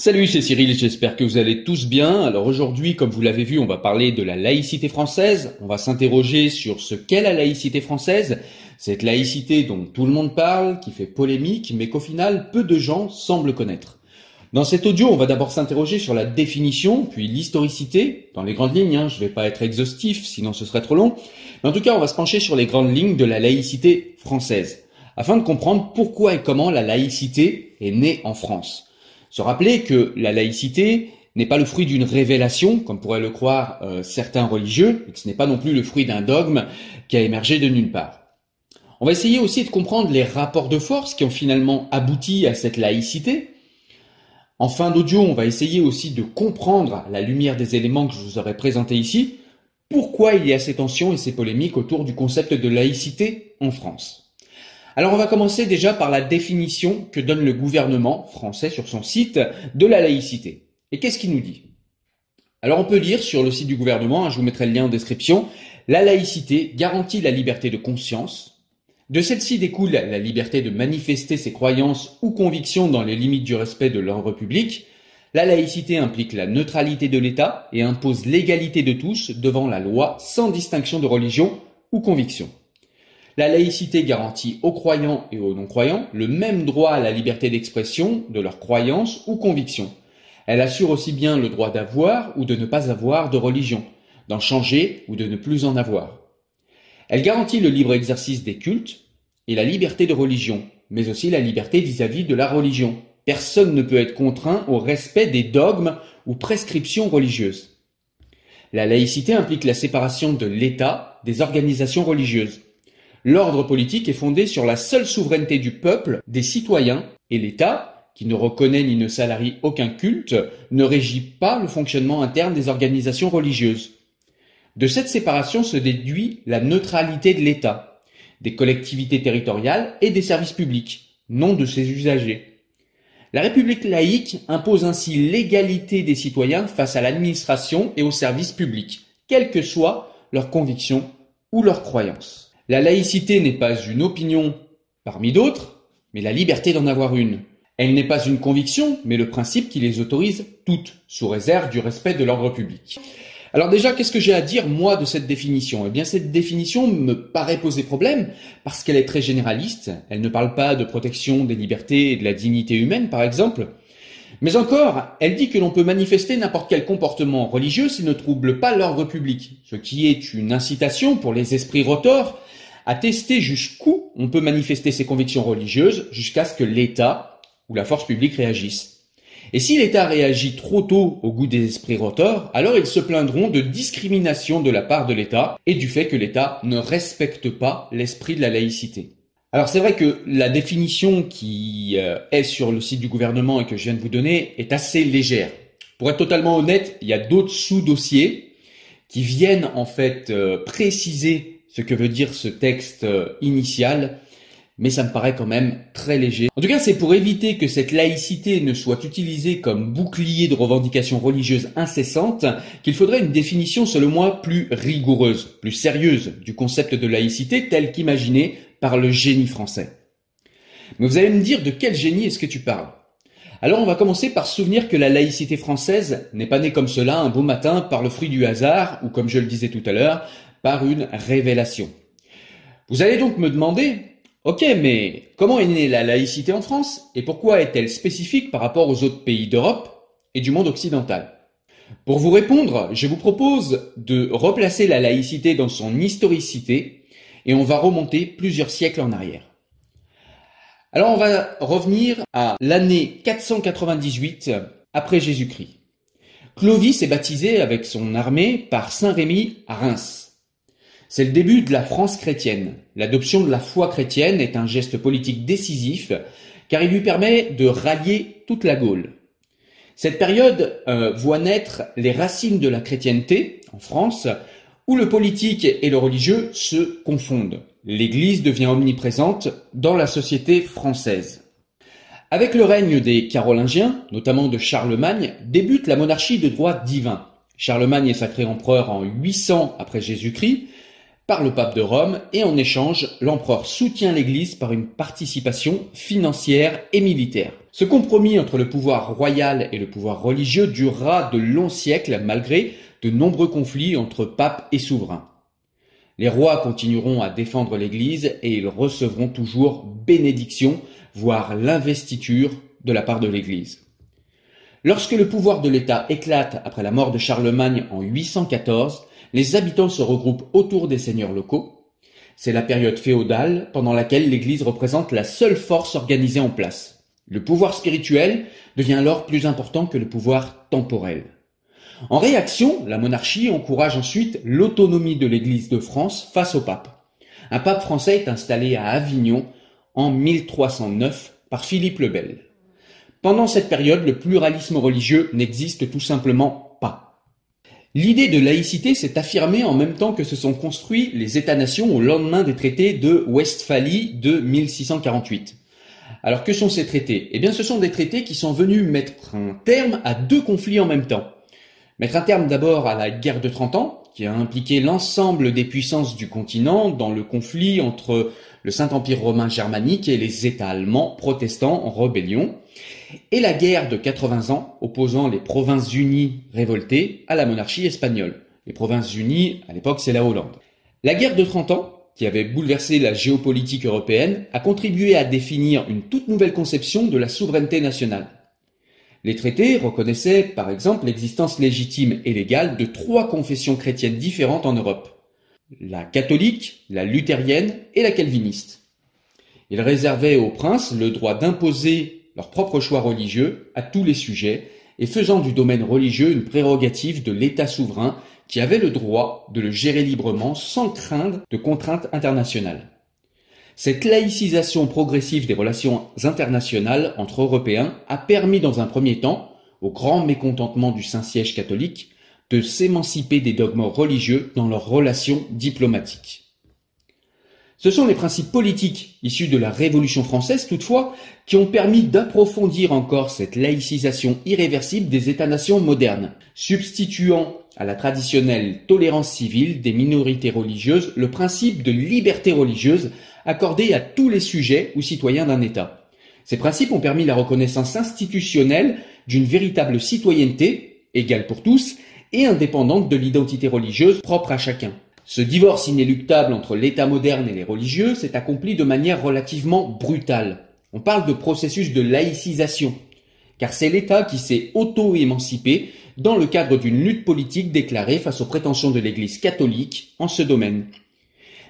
Salut, c'est Cyril, j'espère que vous allez tous bien. Alors aujourd'hui, comme vous l'avez vu, on va parler de la laïcité française. On va s'interroger sur ce qu'est la laïcité française. Cette laïcité dont tout le monde parle, qui fait polémique, mais qu'au final, peu de gens semblent connaître. Dans cet audio, on va d'abord s'interroger sur la définition, puis l'historicité, dans les grandes lignes, hein, je ne vais pas être exhaustif, sinon ce serait trop long, mais en tout cas, on va se pencher sur les grandes lignes de la laïcité française, afin de comprendre pourquoi et comment la laïcité est née en France. Se rappeler que la laïcité n'est pas le fruit d'une révélation, comme pourraient le croire euh, certains religieux, et que ce n'est pas non plus le fruit d'un dogme qui a émergé de nulle part. On va essayer aussi de comprendre les rapports de force qui ont finalement abouti à cette laïcité. En fin d'audio, on va essayer aussi de comprendre, à la lumière des éléments que je vous aurais présentés ici, pourquoi il y a ces tensions et ces polémiques autour du concept de laïcité en France. Alors on va commencer déjà par la définition que donne le gouvernement français sur son site de la laïcité. Et qu'est-ce qu'il nous dit? Alors on peut lire sur le site du gouvernement, hein, je vous mettrai le lien en description, la laïcité garantit la liberté de conscience. De celle-ci découle la liberté de manifester ses croyances ou convictions dans les limites du respect de l'ordre public. La laïcité implique la neutralité de l'État et impose l'égalité de tous devant la loi sans distinction de religion ou conviction. La laïcité garantit aux croyants et aux non-croyants le même droit à la liberté d'expression de leurs croyances ou convictions. Elle assure aussi bien le droit d'avoir ou de ne pas avoir de religion, d'en changer ou de ne plus en avoir. Elle garantit le libre exercice des cultes et la liberté de religion, mais aussi la liberté vis-à-vis de la religion. Personne ne peut être contraint au respect des dogmes ou prescriptions religieuses. La laïcité implique la séparation de l'État des organisations religieuses. L'ordre politique est fondé sur la seule souveraineté du peuple, des citoyens, et l'État, qui ne reconnaît ni ne salarie aucun culte, ne régit pas le fonctionnement interne des organisations religieuses. De cette séparation se déduit la neutralité de l'État, des collectivités territoriales et des services publics, non de ses usagers. La République laïque impose ainsi l'égalité des citoyens face à l'administration et aux services publics, quelles que soient leurs convictions ou leurs croyances. La laïcité n'est pas une opinion parmi d'autres, mais la liberté d'en avoir une. Elle n'est pas une conviction, mais le principe qui les autorise toutes, sous réserve du respect de l'ordre public. Alors déjà, qu'est-ce que j'ai à dire, moi, de cette définition? Eh bien, cette définition me paraît poser problème, parce qu'elle est très généraliste, elle ne parle pas de protection des libertés et de la dignité humaine, par exemple, mais encore, elle dit que l'on peut manifester n'importe quel comportement religieux s'il ne trouble pas l'ordre public, ce qui est une incitation pour les esprits rotors à tester jusqu'où on peut manifester ses convictions religieuses jusqu'à ce que l'État ou la force publique réagisse. Et si l'État réagit trop tôt au goût des esprits rotors, alors ils se plaindront de discrimination de la part de l'État et du fait que l'État ne respecte pas l'esprit de la laïcité. Alors c'est vrai que la définition qui euh, est sur le site du gouvernement et que je viens de vous donner est assez légère. Pour être totalement honnête, il y a d'autres sous-dossiers qui viennent en fait euh, préciser ce que veut dire ce texte euh, initial, mais ça me paraît quand même très léger. En tout cas, c'est pour éviter que cette laïcité ne soit utilisée comme bouclier de revendications religieuses incessantes qu'il faudrait une définition, selon moi, plus rigoureuse, plus sérieuse du concept de laïcité tel qu'imaginé par le génie français. Mais vous allez me dire de quel génie est-ce que tu parles? Alors on va commencer par souvenir que la laïcité française n'est pas née comme cela un beau matin par le fruit du hasard, ou comme je le disais tout à l'heure, par une révélation. Vous allez donc me demander, ok, mais comment est née la laïcité en France et pourquoi est-elle spécifique par rapport aux autres pays d'Europe et du monde occidental? Pour vous répondre, je vous propose de replacer la laïcité dans son historicité et on va remonter plusieurs siècles en arrière. Alors on va revenir à l'année 498 après Jésus-Christ. Clovis est baptisé avec son armée par Saint Rémy à Reims. C'est le début de la France chrétienne. L'adoption de la foi chrétienne est un geste politique décisif car il lui permet de rallier toute la Gaule. Cette période euh, voit naître les racines de la chrétienté en France où le politique et le religieux se confondent. L'Église devient omniprésente dans la société française. Avec le règne des Carolingiens, notamment de Charlemagne, débute la monarchie de droit divin. Charlemagne est sacré empereur en 800 après Jésus-Christ, par le pape de Rome et en échange, l'empereur soutient l'Église par une participation financière et militaire. Ce compromis entre le pouvoir royal et le pouvoir religieux durera de longs siècles malgré de nombreux conflits entre papes et souverains. Les rois continueront à défendre l'Église et ils recevront toujours bénédiction, voire l'investiture de la part de l'Église. Lorsque le pouvoir de l'État éclate après la mort de Charlemagne en 814, les habitants se regroupent autour des seigneurs locaux. C'est la période féodale pendant laquelle l'Église représente la seule force organisée en place. Le pouvoir spirituel devient alors plus important que le pouvoir temporel. En réaction, la monarchie encourage ensuite l'autonomie de l'Église de France face au pape. Un pape français est installé à Avignon en 1309 par Philippe le Bel. Pendant cette période, le pluralisme religieux n'existe tout simplement. L'idée de laïcité s'est affirmée en même temps que se sont construits les États-nations au lendemain des traités de Westphalie de 1648. Alors que sont ces traités? Eh bien ce sont des traités qui sont venus mettre un terme à deux conflits en même temps. Mettre un terme d'abord à la guerre de 30 ans, qui a impliqué l'ensemble des puissances du continent dans le conflit entre le Saint-Empire romain germanique et les États allemands protestants en rébellion, et la guerre de 80 ans opposant les provinces unies révoltées à la monarchie espagnole. Les provinces unies, à l'époque, c'est la Hollande. La guerre de 30 ans, qui avait bouleversé la géopolitique européenne, a contribué à définir une toute nouvelle conception de la souveraineté nationale. Les traités reconnaissaient, par exemple, l'existence légitime et légale de trois confessions chrétiennes différentes en Europe. La catholique, la luthérienne et la calviniste. Ils réservaient aux princes le droit d'imposer leur propre choix religieux à tous les sujets et faisant du domaine religieux une prérogative de l'État souverain qui avait le droit de le gérer librement sans craindre de contraintes internationales. Cette laïcisation progressive des relations internationales entre Européens a permis dans un premier temps, au grand mécontentement du Saint-Siège catholique, de s'émanciper des dogmes religieux dans leurs relations diplomatiques. Ce sont les principes politiques issus de la Révolution française, toutefois, qui ont permis d'approfondir encore cette laïcisation irréversible des États-nations modernes, substituant à la traditionnelle tolérance civile des minorités religieuses le principe de liberté religieuse accordé à tous les sujets ou citoyens d'un État. Ces principes ont permis la reconnaissance institutionnelle d'une véritable citoyenneté, égale pour tous, et indépendante de l'identité religieuse propre à chacun. Ce divorce inéluctable entre l'État moderne et les religieux s'est accompli de manière relativement brutale. On parle de processus de laïcisation, car c'est l'État qui s'est auto-émancipé dans le cadre d'une lutte politique déclarée face aux prétentions de l'Église catholique en ce domaine.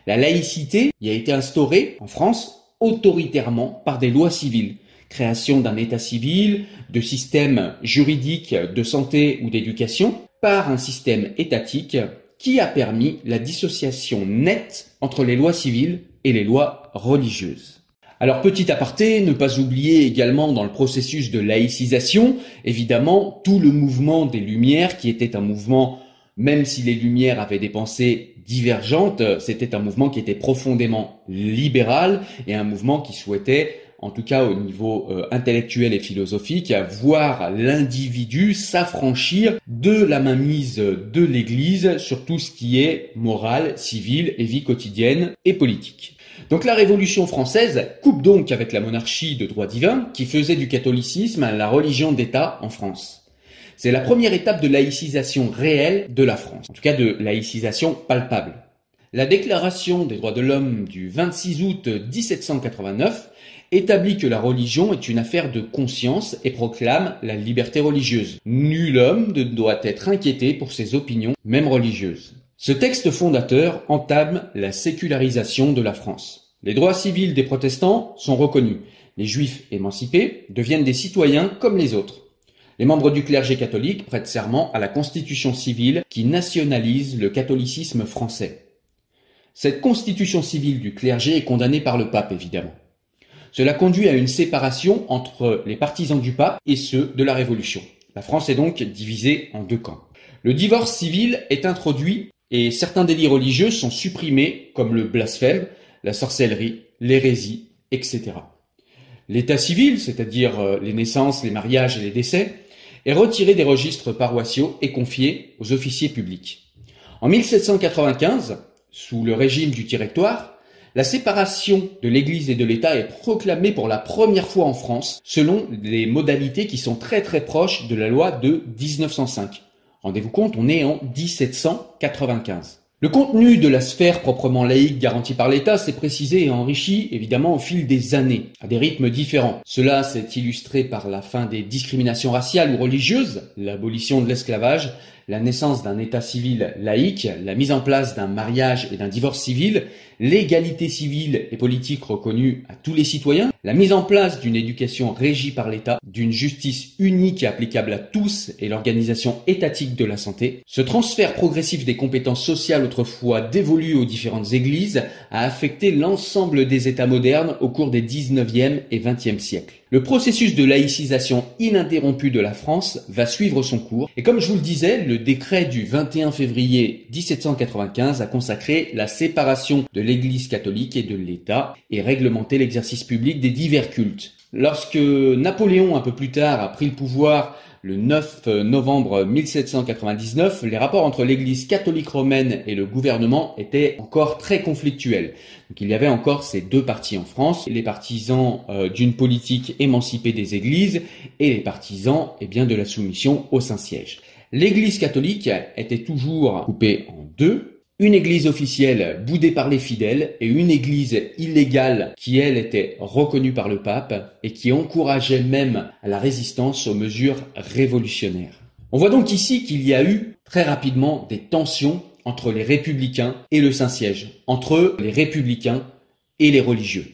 La laïcité y a été instaurée en France autoritairement par des lois civiles. Création d'un État civil, de systèmes juridiques de santé ou d'éducation, par un système étatique qui a permis la dissociation nette entre les lois civiles et les lois religieuses. Alors petit aparté, ne pas oublier également dans le processus de laïcisation, évidemment, tout le mouvement des Lumières qui était un mouvement, même si les Lumières avaient des pensées divergentes, c'était un mouvement qui était profondément libéral et un mouvement qui souhaitait en tout cas au niveau euh, intellectuel et philosophique, à voir l'individu s'affranchir de la mainmise de l'Église sur tout ce qui est morale, civile et vie quotidienne et politique. Donc la Révolution française coupe donc avec la monarchie de droit divin qui faisait du catholicisme la religion d'État en France. C'est la première étape de laïcisation réelle de la France, en tout cas de laïcisation palpable. La Déclaration des droits de l'homme du 26 août 1789 établit que la religion est une affaire de conscience et proclame la liberté religieuse. Nul homme ne doit être inquiété pour ses opinions, même religieuses. Ce texte fondateur entame la sécularisation de la France. Les droits civils des protestants sont reconnus. Les juifs émancipés deviennent des citoyens comme les autres. Les membres du clergé catholique prêtent serment à la constitution civile qui nationalise le catholicisme français. Cette constitution civile du clergé est condamnée par le pape, évidemment. Cela conduit à une séparation entre les partisans du pape et ceux de la Révolution. La France est donc divisée en deux camps. Le divorce civil est introduit et certains délits religieux sont supprimés comme le blasphème, la sorcellerie, l'hérésie, etc. L'état civil, c'est-à-dire euh, les naissances, les mariages et les décès, est retiré des registres paroissiaux et confié aux officiers publics. En 1795, sous le régime du directoire, la séparation de l'Église et de l'État est proclamée pour la première fois en France selon des modalités qui sont très très proches de la loi de 1905. Rendez-vous compte, on est en 1795. Le contenu de la sphère proprement laïque garantie par l'État s'est précisé et enrichi évidemment au fil des années, à des rythmes différents. Cela s'est illustré par la fin des discriminations raciales ou religieuses, l'abolition de l'esclavage, la naissance d'un État civil laïque, la mise en place d'un mariage et d'un divorce civil, l'égalité civile et politique reconnue à tous les citoyens, la mise en place d'une éducation régie par l'État, d'une justice unique et applicable à tous et l'organisation étatique de la santé. Ce transfert progressif des compétences sociales autrefois dévolues aux différentes églises a affecté l'ensemble des États modernes au cours des 19e et 20e siècles. Le processus de laïcisation ininterrompu de la France va suivre son cours et comme je vous le disais, le décret du 21 février 1795 a consacré la séparation de l'Église catholique et de l'État et réglementé l'exercice public des divers cultes. Lorsque Napoléon, un peu plus tard, a pris le pouvoir le 9 novembre 1799, les rapports entre l'Église catholique romaine et le gouvernement étaient encore très conflictuels. Donc il y avait encore ces deux partis en France, les partisans euh, d'une politique émancipée des églises et les partisans eh bien, de la soumission au Saint-Siège. L'Église catholique était toujours coupée en deux, une église officielle boudée par les fidèles et une église illégale qui, elle, était reconnue par le pape et qui encourageait même la résistance aux mesures révolutionnaires. On voit donc ici qu'il y a eu très rapidement des tensions entre les républicains et le Saint-Siège, entre les républicains et les religieux.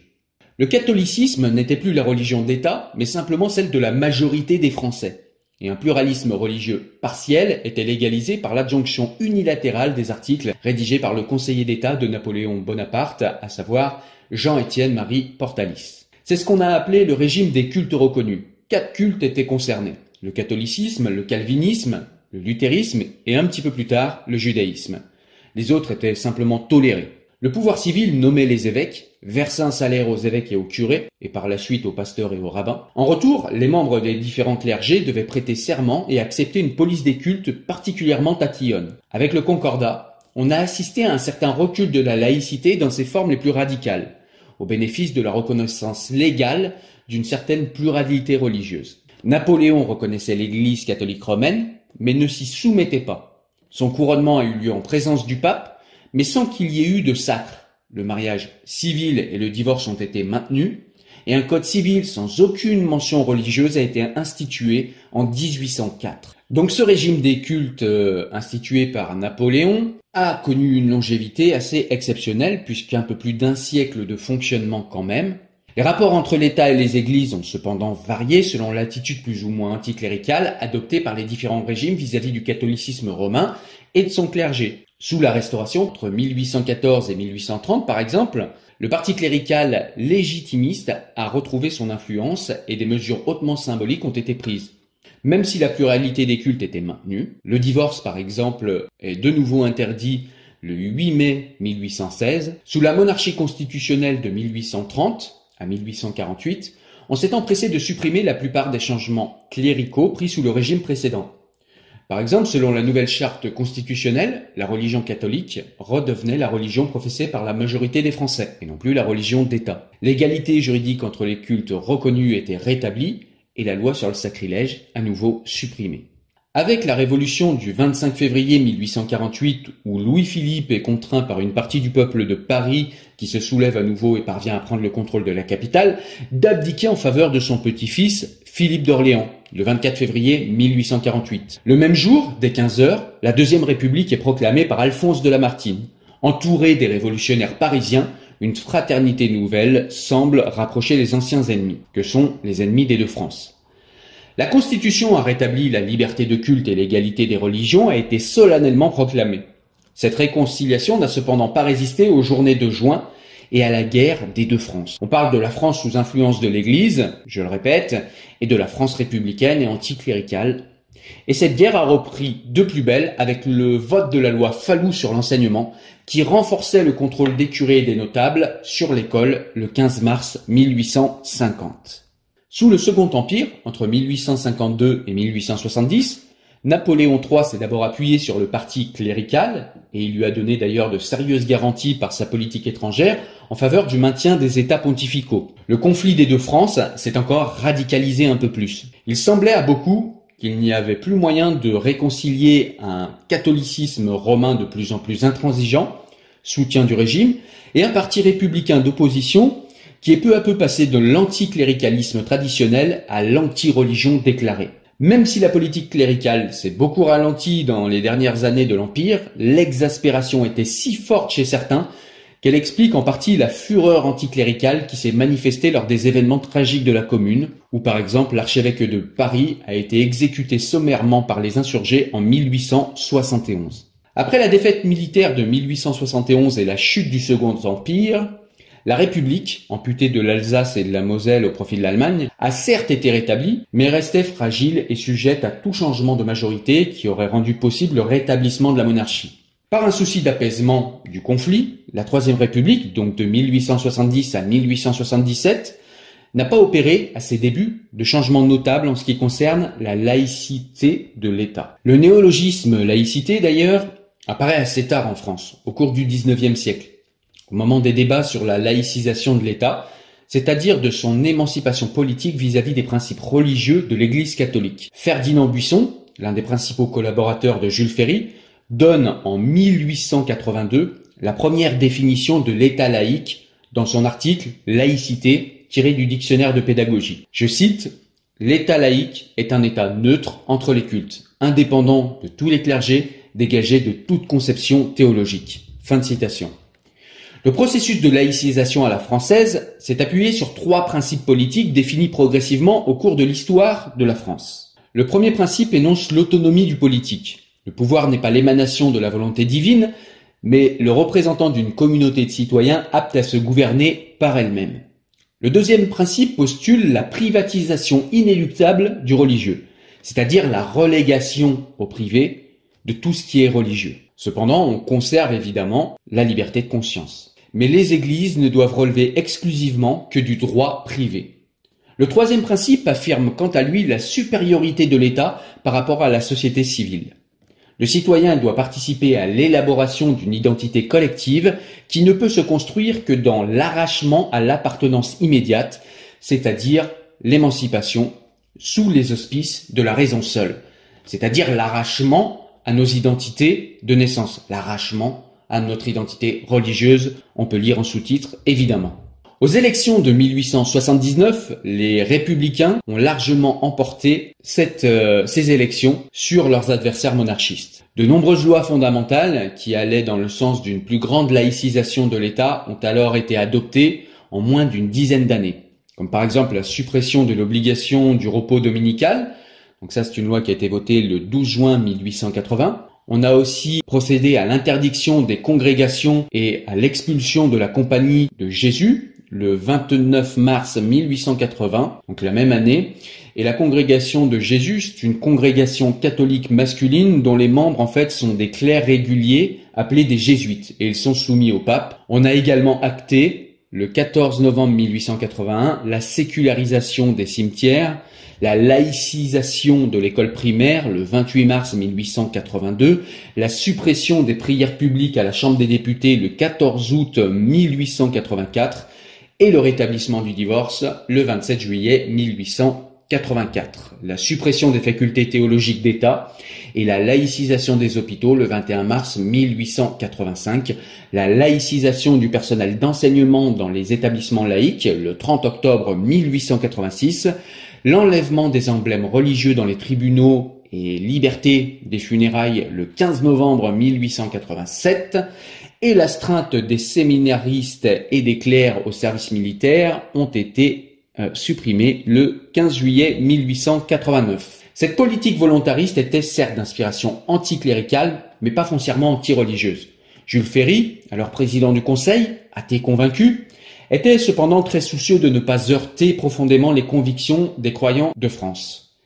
Le catholicisme n'était plus la religion d'État, mais simplement celle de la majorité des Français et un pluralisme religieux partiel était légalisé par l'adjonction unilatérale des articles rédigés par le conseiller d'État de Napoléon Bonaparte, à savoir Jean-Étienne Marie Portalis. C'est ce qu'on a appelé le régime des cultes reconnus. Quatre cultes étaient concernés. Le catholicisme, le calvinisme, le luthérisme et un petit peu plus tard le judaïsme. Les autres étaient simplement tolérés. Le pouvoir civil nommait les évêques, versait un salaire aux évêques et aux curés, et par la suite aux pasteurs et aux rabbins. En retour, les membres des différents clergés devaient prêter serment et accepter une police des cultes particulièrement tatillonne. Avec le concordat, on a assisté à un certain recul de la laïcité dans ses formes les plus radicales, au bénéfice de la reconnaissance légale d'une certaine pluralité religieuse. Napoléon reconnaissait l'Église catholique romaine, mais ne s'y soumettait pas. Son couronnement a eu lieu en présence du pape, mais sans qu'il y ait eu de sacre. Le mariage civil et le divorce ont été maintenus, et un code civil sans aucune mention religieuse a été institué en 1804. Donc ce régime des cultes euh, institué par Napoléon a connu une longévité assez exceptionnelle puisqu'un peu plus d'un siècle de fonctionnement quand même. Les rapports entre l'État et les églises ont cependant varié selon l'attitude plus ou moins anticléricale adoptée par les différents régimes vis à -vis du catholicisme romain et de son clergé. Sous la Restauration, entre 1814 et 1830 par exemple, le parti clérical légitimiste a retrouvé son influence et des mesures hautement symboliques ont été prises. Même si la pluralité des cultes était maintenue, le divorce par exemple est de nouveau interdit le 8 mai 1816, sous la monarchie constitutionnelle de 1830 à 1848, on s'est empressé de supprimer la plupart des changements cléricaux pris sous le régime précédent. Par exemple, selon la nouvelle charte constitutionnelle, la religion catholique redevenait la religion professée par la majorité des Français, et non plus la religion d'État. L'égalité juridique entre les cultes reconnus était rétablie, et la loi sur le sacrilège à nouveau supprimée. Avec la révolution du 25 février 1848, où Louis-Philippe est contraint par une partie du peuple de Paris, qui se soulève à nouveau et parvient à prendre le contrôle de la capitale, d'abdiquer en faveur de son petit-fils, Philippe d'Orléans, le 24 février 1848. Le même jour, dès 15 heures, la Deuxième République est proclamée par Alphonse de Lamartine. Entouré des révolutionnaires parisiens, une fraternité nouvelle semble rapprocher les anciens ennemis, que sont les ennemis des deux France. La Constitution a rétabli la liberté de culte et l'égalité des religions a été solennellement proclamée. Cette réconciliation n'a cependant pas résisté aux journées de juin et à la guerre des deux France. On parle de la France sous influence de l'Église, je le répète, et de la France républicaine et anticléricale. Et cette guerre a repris de plus belle avec le vote de la loi Fallou sur l'enseignement, qui renforçait le contrôle des curés et des notables sur l'école le 15 mars 1850. Sous le Second Empire, entre 1852 et 1870, Napoléon III s'est d'abord appuyé sur le parti clérical, et il lui a donné d'ailleurs de sérieuses garanties par sa politique étrangère en faveur du maintien des États pontificaux. Le conflit des deux France s'est encore radicalisé un peu plus. Il semblait à beaucoup qu'il n'y avait plus moyen de réconcilier un catholicisme romain de plus en plus intransigeant, soutien du régime, et un parti républicain d'opposition qui est peu à peu passé de l'anticléricalisme traditionnel à l'anti-religion déclarée. Même si la politique cléricale s'est beaucoup ralentie dans les dernières années de l'Empire, l'exaspération était si forte chez certains qu'elle explique en partie la fureur anticléricale qui s'est manifestée lors des événements tragiques de la Commune, où par exemple l'archevêque de Paris a été exécuté sommairement par les insurgés en 1871. Après la défaite militaire de 1871 et la chute du Second Empire, la République, amputée de l'Alsace et de la Moselle au profit de l'Allemagne, a certes été rétablie, mais restait fragile et sujette à tout changement de majorité qui aurait rendu possible le rétablissement de la monarchie. Par un souci d'apaisement du conflit, la Troisième République, donc de 1870 à 1877, n'a pas opéré, à ses débuts, de changements notables en ce qui concerne la laïcité de l'État. Le néologisme laïcité, d'ailleurs, apparaît assez tard en France, au cours du XIXe siècle, au moment des débats sur la laïcisation de l'État, c'est-à-dire de son émancipation politique vis-à-vis des principes religieux de l'Église catholique. Ferdinand Buisson, l'un des principaux collaborateurs de Jules Ferry, donne en 1882 la première définition de l'État laïque dans son article Laïcité tiré du dictionnaire de pédagogie. Je cite L'État laïque est un État neutre entre les cultes, indépendant de tous les clergés, dégagé de toute conception théologique. Fin de citation. Le processus de laïcisation à la française s'est appuyé sur trois principes politiques définis progressivement au cours de l'histoire de la France. Le premier principe énonce l'autonomie du politique. Le pouvoir n'est pas l'émanation de la volonté divine, mais le représentant d'une communauté de citoyens apte à se gouverner par elle-même. Le deuxième principe postule la privatisation inéluctable du religieux, c'est-à-dire la relégation au privé de tout ce qui est religieux. Cependant, on conserve évidemment la liberté de conscience. Mais les églises ne doivent relever exclusivement que du droit privé. Le troisième principe affirme quant à lui la supériorité de l'État par rapport à la société civile. Le citoyen doit participer à l'élaboration d'une identité collective qui ne peut se construire que dans l'arrachement à l'appartenance immédiate, c'est-à-dire l'émancipation sous les auspices de la raison seule, c'est-à-dire l'arrachement à nos identités de naissance, l'arrachement à notre identité religieuse, on peut lire en sous-titre évidemment. Aux élections de 1879, les républicains ont largement emporté euh, ces élections sur leurs adversaires monarchistes. De nombreuses lois fondamentales qui allaient dans le sens d'une plus grande laïcisation de l'État ont alors été adoptées en moins d'une dizaine d'années, comme par exemple la suppression de l'obligation du repos dominical. Donc ça, c'est une loi qui a été votée le 12 juin 1880. On a aussi procédé à l'interdiction des congrégations et à l'expulsion de la compagnie de Jésus le 29 mars 1880, donc la même année, et la congrégation de Jésus, c'est une congrégation catholique masculine dont les membres en fait sont des clercs réguliers appelés des jésuites et ils sont soumis au pape. On a également acté le 14 novembre 1881 la sécularisation des cimetières, la laïcisation de l'école primaire le 28 mars 1882, la suppression des prières publiques à la Chambre des députés le 14 août 1884 et le rétablissement du divorce le 27 juillet 1884, la suppression des facultés théologiques d'État et la laïcisation des hôpitaux le 21 mars 1885, la laïcisation du personnel d'enseignement dans les établissements laïques le 30 octobre 1886, l'enlèvement des emblèmes religieux dans les tribunaux et liberté des funérailles le 15 novembre 1887 et l'astreinte des séminaristes et des clercs au service militaire ont été euh, supprimés le 15 juillet 1889. Cette politique volontariste était certes d'inspiration anticléricale, mais pas foncièrement anti-religieuse. Jules Ferry, alors président du Conseil, athée convaincu, était cependant très soucieux de ne pas heurter profondément les convictions des croyants de France.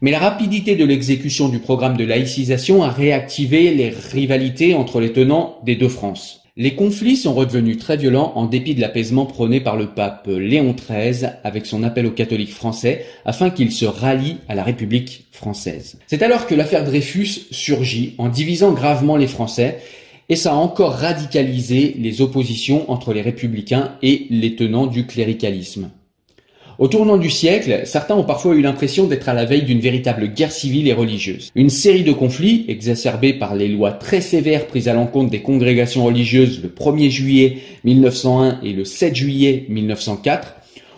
Mais la rapidité de l'exécution du programme de laïcisation a réactivé les rivalités entre les tenants des deux France. Les conflits sont redevenus très violents en dépit de l'apaisement prôné par le pape Léon XIII avec son appel aux catholiques français afin qu'ils se rallient à la République française. C'est alors que l'affaire Dreyfus surgit en divisant gravement les Français et ça a encore radicalisé les oppositions entre les républicains et les tenants du cléricalisme. Au tournant du siècle, certains ont parfois eu l'impression d'être à la veille d'une véritable guerre civile et religieuse. Une série de conflits, exacerbés par les lois très sévères prises à l'encontre des congrégations religieuses le 1er juillet 1901 et le 7 juillet 1904,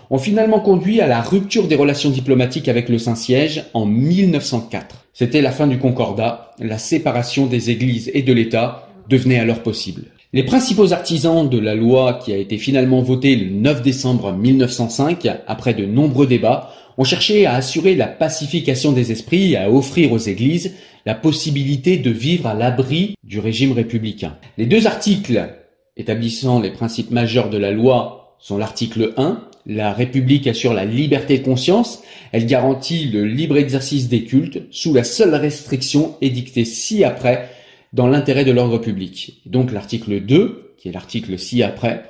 ont finalement conduit à la rupture des relations diplomatiques avec le Saint-Siège en 1904. C'était la fin du Concordat, la séparation des églises et de l'État devenait alors possible. Les principaux artisans de la loi qui a été finalement votée le 9 décembre 1905, après de nombreux débats, ont cherché à assurer la pacification des esprits et à offrir aux églises la possibilité de vivre à l'abri du régime républicain. Les deux articles établissant les principes majeurs de la loi sont l'article 1, la République assure la liberté de conscience, elle garantit le libre exercice des cultes sous la seule restriction édictée ci-après dans l'intérêt de l'ordre public. Donc l'article 2, qui est l'article ci-après,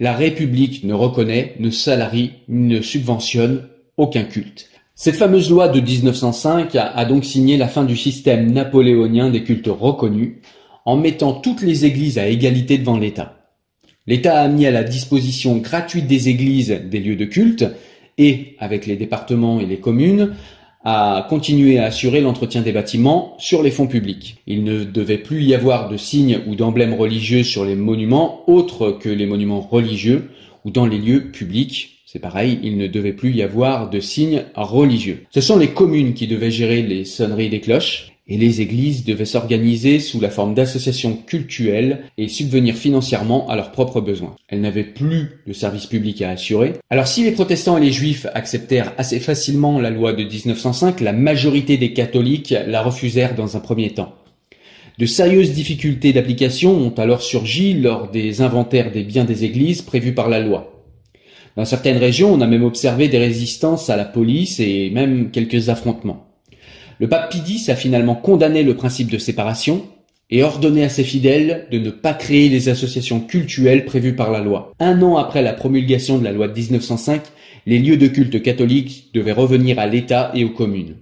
la République ne reconnaît, ne salarie, ne subventionne aucun culte. Cette fameuse loi de 1905 a, donc signé la fin du système napoléonien des cultes reconnus, en mettant toutes les églises à égalité devant l'État. L'État a mis à la disposition gratuite des églises des lieux de culte, et, avec les départements et les communes, à continuer à assurer l'entretien des bâtiments sur les fonds publics. Il ne devait plus y avoir de signes ou d'emblèmes religieux sur les monuments autres que les monuments religieux ou dans les lieux publics. C'est pareil, il ne devait plus y avoir de signes religieux. Ce sont les communes qui devaient gérer les sonneries des cloches et les églises devaient s'organiser sous la forme d'associations cultuelles et subvenir financièrement à leurs propres besoins. Elles n'avaient plus de services publics à assurer. Alors si les protestants et les juifs acceptèrent assez facilement la loi de 1905, la majorité des catholiques la refusèrent dans un premier temps. De sérieuses difficultés d'application ont alors surgi lors des inventaires des biens des églises prévus par la loi. Dans certaines régions, on a même observé des résistances à la police et même quelques affrontements. Le pape Pie a finalement condamné le principe de séparation et ordonné à ses fidèles de ne pas créer les associations cultuelles prévues par la loi. Un an après la promulgation de la loi de 1905, les lieux de culte catholiques devaient revenir à l'État et aux communes.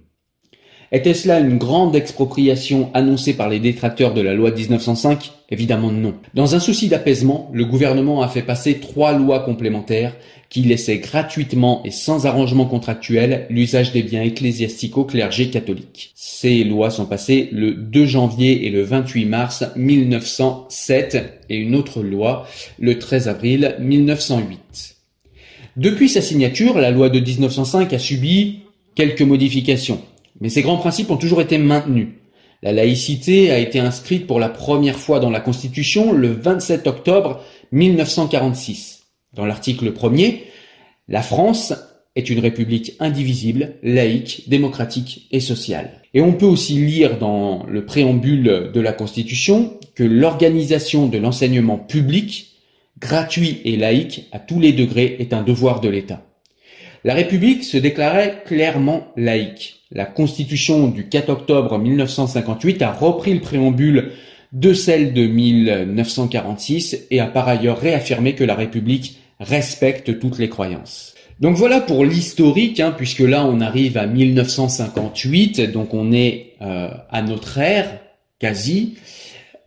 Était-ce là une grande expropriation annoncée par les détracteurs de la loi de 1905 Évidemment non. Dans un souci d'apaisement, le gouvernement a fait passer trois lois complémentaires qui laissaient gratuitement et sans arrangement contractuel l'usage des biens ecclésiastiques au clergé catholique. Ces lois sont passées le 2 janvier et le 28 mars 1907 et une autre loi le 13 avril 1908. Depuis sa signature, la loi de 1905 a subi quelques modifications, mais ses grands principes ont toujours été maintenus. La laïcité a été inscrite pour la première fois dans la Constitution le 27 octobre 1946. Dans l'article premier, la France est une république indivisible, laïque, démocratique et sociale. Et on peut aussi lire dans le préambule de la Constitution que l'organisation de l'enseignement public, gratuit et laïque à tous les degrés, est un devoir de l'État. La République se déclarait clairement laïque. La Constitution du 4 octobre 1958 a repris le préambule de celle de 1946 et a par ailleurs réaffirmé que la République respecte toutes les croyances. Donc voilà pour l'historique, hein, puisque là on arrive à 1958, donc on est euh, à notre ère quasi.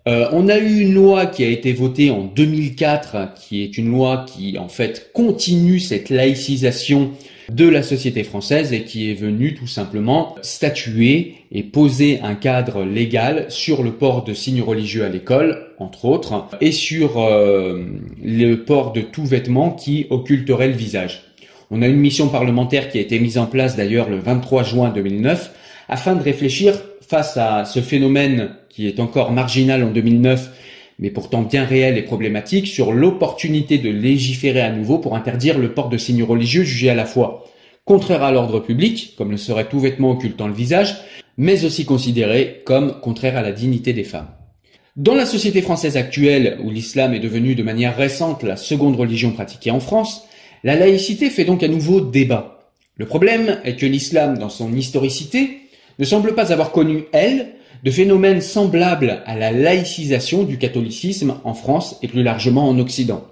Euh, on a eu une loi qui a été votée en 2004, qui est une loi qui en fait continue cette laïcisation de la société française et qui est venue tout simplement statuer et poser un cadre légal sur le port de signes religieux à l'école, entre autres, et sur euh, le port de tout vêtement qui occulterait le visage. On a une mission parlementaire qui a été mise en place d'ailleurs le 23 juin 2009 afin de réfléchir face à ce phénomène qui est encore marginal en 2009 mais pourtant bien réel et problématique, sur l'opportunité de légiférer à nouveau pour interdire le port de signes religieux jugés à la fois contraire à l'ordre public, comme le serait tout vêtement occultant le visage, mais aussi considéré comme contraire à la dignité des femmes. Dans la société française actuelle, où l'islam est devenu de manière récente la seconde religion pratiquée en France, la laïcité fait donc à nouveau débat. Le problème est que l'islam, dans son historicité, ne semble pas avoir connu, elle, de phénomènes semblables à la laïcisation du catholicisme en France et plus largement en Occident.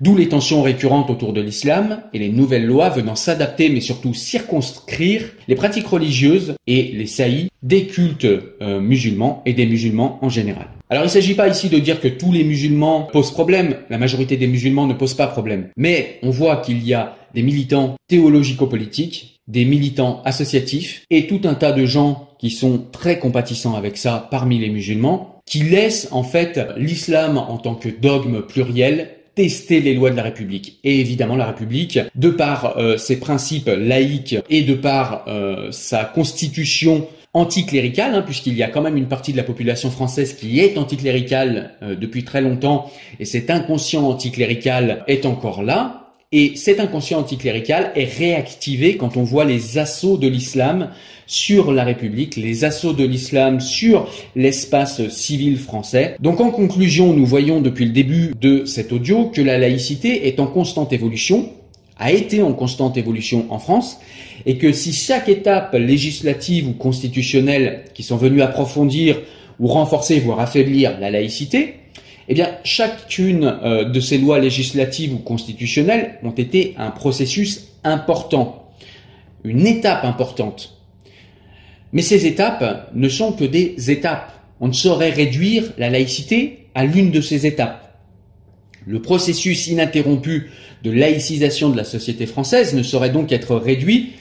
D'où les tensions récurrentes autour de l'islam et les nouvelles lois venant s'adapter mais surtout circonscrire les pratiques religieuses et les saillies des cultes euh, musulmans et des musulmans en général. Alors il ne s'agit pas ici de dire que tous les musulmans posent problème, la majorité des musulmans ne posent pas problème, mais on voit qu'il y a des militants théologico-politiques, des militants associatifs et tout un tas de gens qui sont très compatissants avec ça parmi les musulmans, qui laissent en fait l'islam en tant que dogme pluriel tester les lois de la République. Et évidemment, la République, de par euh, ses principes laïques et de par euh, sa constitution anticléricale, hein, puisqu'il y a quand même une partie de la population française qui est anticléricale euh, depuis très longtemps, et cet inconscient anticlérical est encore là. Et cet inconscient anticlérical est réactivé quand on voit les assauts de l'islam sur la République, les assauts de l'islam sur l'espace civil français. Donc en conclusion, nous voyons depuis le début de cet audio que la laïcité est en constante évolution, a été en constante évolution en France, et que si chaque étape législative ou constitutionnelle qui sont venues approfondir ou renforcer, voire affaiblir la laïcité, eh bien, chacune euh, de ces lois législatives ou constitutionnelles ont été un processus important, une étape importante. Mais ces étapes ne sont que des étapes. On ne saurait réduire la laïcité à l'une de ces étapes. Le processus ininterrompu de laïcisation de la société française ne saurait donc être réduit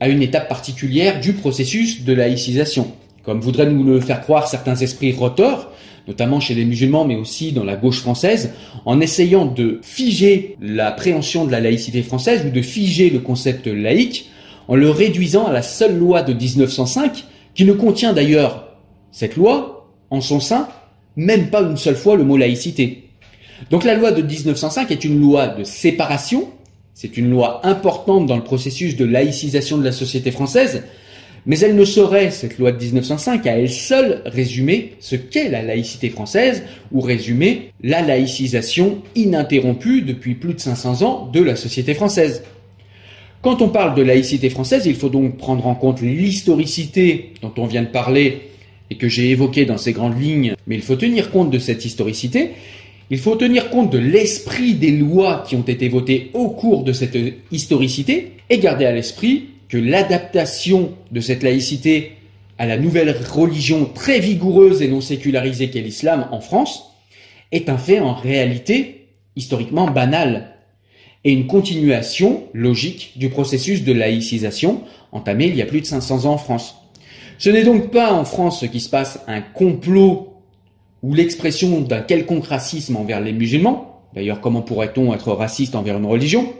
à une étape particulière du processus de laïcisation. Comme voudraient nous le faire croire certains esprits rotors, notamment chez les musulmans, mais aussi dans la gauche française, en essayant de figer la préhension de la laïcité française ou de figer le concept laïque, en le réduisant à la seule loi de 1905, qui ne contient d'ailleurs cette loi, en son sein, même pas une seule fois le mot laïcité. Donc la loi de 1905 est une loi de séparation, c'est une loi importante dans le processus de laïcisation de la société française, mais elle ne saurait, cette loi de 1905, à elle seule résumer ce qu'est la laïcité française ou résumer la laïcisation ininterrompue depuis plus de 500 ans de la société française. Quand on parle de laïcité française, il faut donc prendre en compte l'historicité dont on vient de parler et que j'ai évoquée dans ces grandes lignes, mais il faut tenir compte de cette historicité. Il faut tenir compte de l'esprit des lois qui ont été votées au cours de cette historicité et garder à l'esprit l'adaptation de cette laïcité à la nouvelle religion très vigoureuse et non sécularisée qu'est l'islam en France est un fait en réalité historiquement banal et une continuation logique du processus de laïcisation entamé il y a plus de 500 ans en France. Ce n'est donc pas en France ce qui se passe un complot ou l'expression d'un quelconque racisme envers les musulmans. D'ailleurs, comment pourrait-on être raciste envers une religion?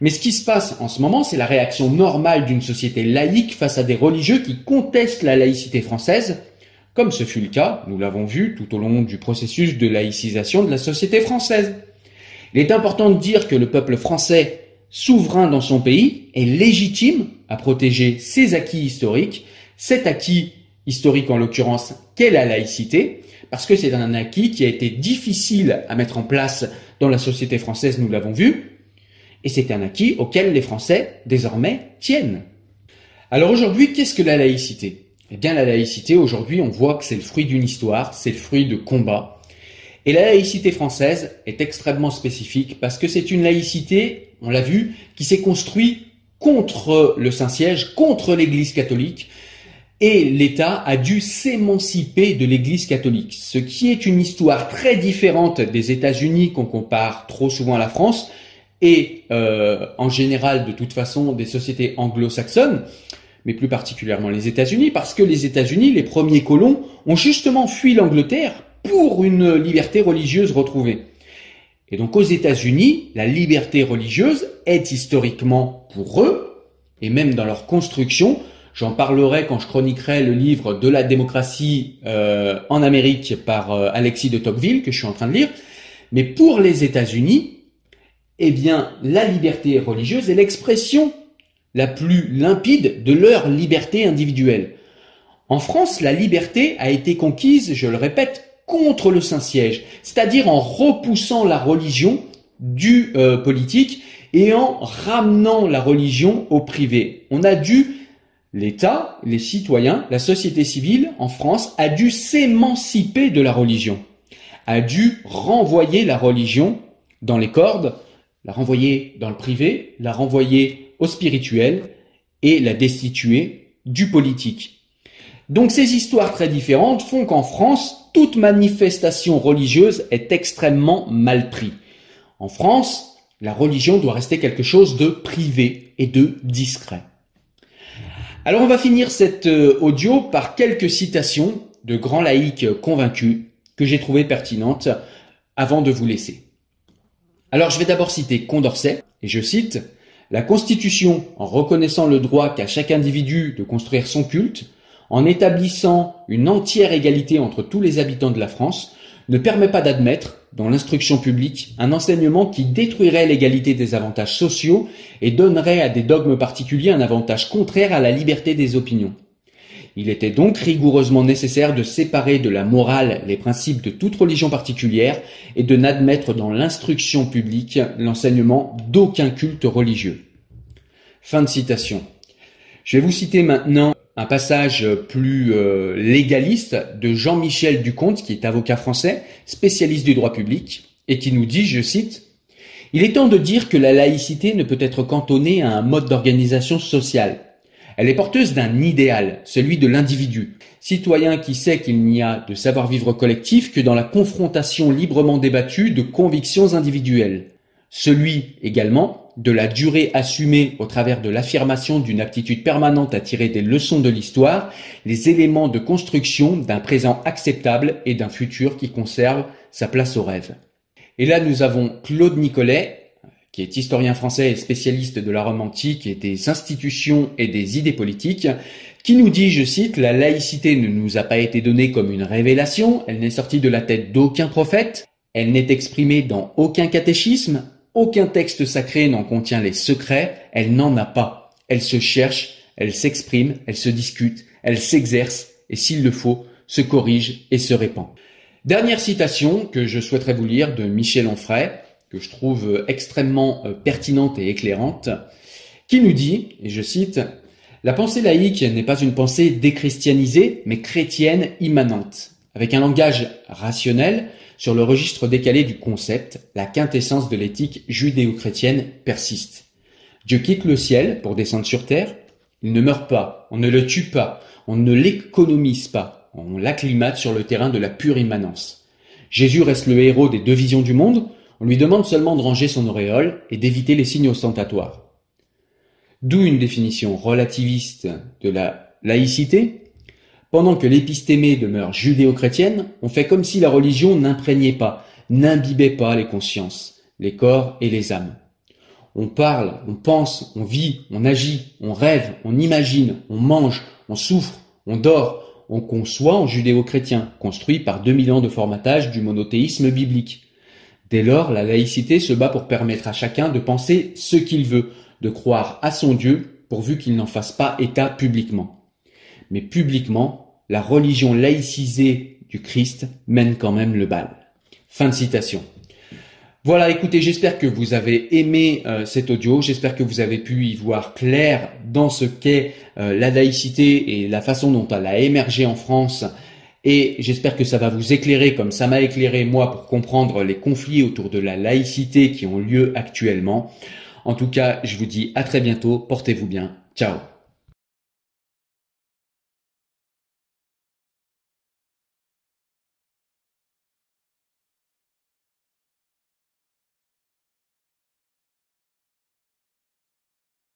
Mais ce qui se passe en ce moment, c'est la réaction normale d'une société laïque face à des religieux qui contestent la laïcité française, comme ce fut le cas, nous l'avons vu, tout au long du processus de laïcisation de la société française. Il est important de dire que le peuple français, souverain dans son pays, est légitime à protéger ses acquis historiques, cet acquis historique en l'occurrence qu'est la laïcité, parce que c'est un acquis qui a été difficile à mettre en place dans la société française, nous l'avons vu, et c'est un acquis auquel les Français, désormais, tiennent. Alors aujourd'hui, qu'est-ce que la laïcité? Eh bien, la laïcité, aujourd'hui, on voit que c'est le fruit d'une histoire, c'est le fruit de combats. Et la laïcité française est extrêmement spécifique parce que c'est une laïcité, on l'a vu, qui s'est construite contre le Saint-Siège, contre l'Église catholique, et l'État a dû s'émanciper de l'Église catholique, ce qui est une histoire très différente des États-Unis qu'on compare trop souvent à la France, et euh, en général de toute façon des sociétés anglo-saxonnes, mais plus particulièrement les États-Unis, parce que les États-Unis, les premiers colons, ont justement fui l'Angleterre pour une liberté religieuse retrouvée. Et donc aux États-Unis, la liberté religieuse est historiquement pour eux, et même dans leur construction, j'en parlerai quand je chroniquerai le livre de la démocratie euh, en Amérique par euh, Alexis de Tocqueville, que je suis en train de lire, mais pour les États-Unis, eh bien, la liberté religieuse est l'expression la plus limpide de leur liberté individuelle. En France, la liberté a été conquise, je le répète, contre le Saint-Siège, c'est-à-dire en repoussant la religion du euh, politique et en ramenant la religion au privé. On a dû L'État, les citoyens, la société civile en France a dû s'émanciper de la religion, a dû renvoyer la religion dans les cordes, la renvoyer dans le privé, la renvoyer au spirituel et la destituer du politique. Donc ces histoires très différentes font qu'en France, toute manifestation religieuse est extrêmement mal prise. En France, la religion doit rester quelque chose de privé et de discret. Alors on va finir cet euh, audio par quelques citations de grands laïcs convaincus que j'ai trouvées pertinentes avant de vous laisser. Alors je vais d'abord citer Condorcet, et je cite La Constitution, en reconnaissant le droit qu'a chaque individu de construire son culte, en établissant une entière égalité entre tous les habitants de la France, ne permet pas d'admettre, dans l'instruction publique, un enseignement qui détruirait l'égalité des avantages sociaux et donnerait à des dogmes particuliers un avantage contraire à la liberté des opinions. Il était donc rigoureusement nécessaire de séparer de la morale les principes de toute religion particulière et de n'admettre dans l'instruction publique l'enseignement d'aucun culte religieux. Fin de citation. Je vais vous citer maintenant un passage plus euh, légaliste de Jean-Michel Ducomte, qui est avocat français, spécialiste du droit public, et qui nous dit, je cite, Il est temps de dire que la laïcité ne peut être cantonnée à un mode d'organisation sociale. Elle est porteuse d'un idéal, celui de l'individu, citoyen qui sait qu'il n'y a de savoir-vivre collectif que dans la confrontation librement débattue de convictions individuelles. Celui également de la durée assumée au travers de l'affirmation d'une aptitude permanente à tirer des leçons de l'histoire, les éléments de construction d'un présent acceptable et d'un futur qui conserve sa place au rêve. Et là, nous avons Claude Nicolet, qui est historien français et spécialiste de la Rome antique et des institutions et des idées politiques, qui nous dit, je cite, La laïcité ne nous a pas été donnée comme une révélation, elle n'est sortie de la tête d'aucun prophète, elle n'est exprimée dans aucun catéchisme, aucun texte sacré n'en contient les secrets, elle n'en a pas. Elle se cherche, elle s'exprime, elle se discute, elle s'exerce et s'il le faut, se corrige et se répand. Dernière citation que je souhaiterais vous lire de Michel Onfray, que je trouve extrêmement euh, pertinente et éclairante, qui nous dit, et je cite, La pensée laïque n'est pas une pensée déchristianisée, mais chrétienne immanente. Avec un langage rationnel, sur le registre décalé du concept, la quintessence de l'éthique judéo-chrétienne persiste. Dieu quitte le ciel pour descendre sur terre, il ne meurt pas, on ne le tue pas, on ne l'économise pas, on l'acclimate sur le terrain de la pure immanence. Jésus reste le héros des deux visions du monde, on lui demande seulement de ranger son auréole et d'éviter les signes ostentatoires. D'où une définition relativiste de la laïcité, pendant que l'épistémée demeure judéo-chrétienne, on fait comme si la religion n'imprégnait pas, n'imbibait pas les consciences, les corps et les âmes. On parle, on pense, on vit, on agit, on rêve, on imagine, on mange, on souffre, on dort, on conçoit en judéo-chrétien, construit par 2000 ans de formatage du monothéisme biblique. Dès lors, la laïcité se bat pour permettre à chacun de penser ce qu'il veut, de croire à son Dieu, pourvu qu'il n'en fasse pas état publiquement mais publiquement, la religion laïcisée du Christ mène quand même le bal. Fin de citation. Voilà, écoutez, j'espère que vous avez aimé euh, cet audio, j'espère que vous avez pu y voir clair dans ce qu'est euh, la laïcité et la façon dont elle a émergé en France, et j'espère que ça va vous éclairer comme ça m'a éclairé moi pour comprendre les conflits autour de la laïcité qui ont lieu actuellement. En tout cas, je vous dis à très bientôt, portez-vous bien, ciao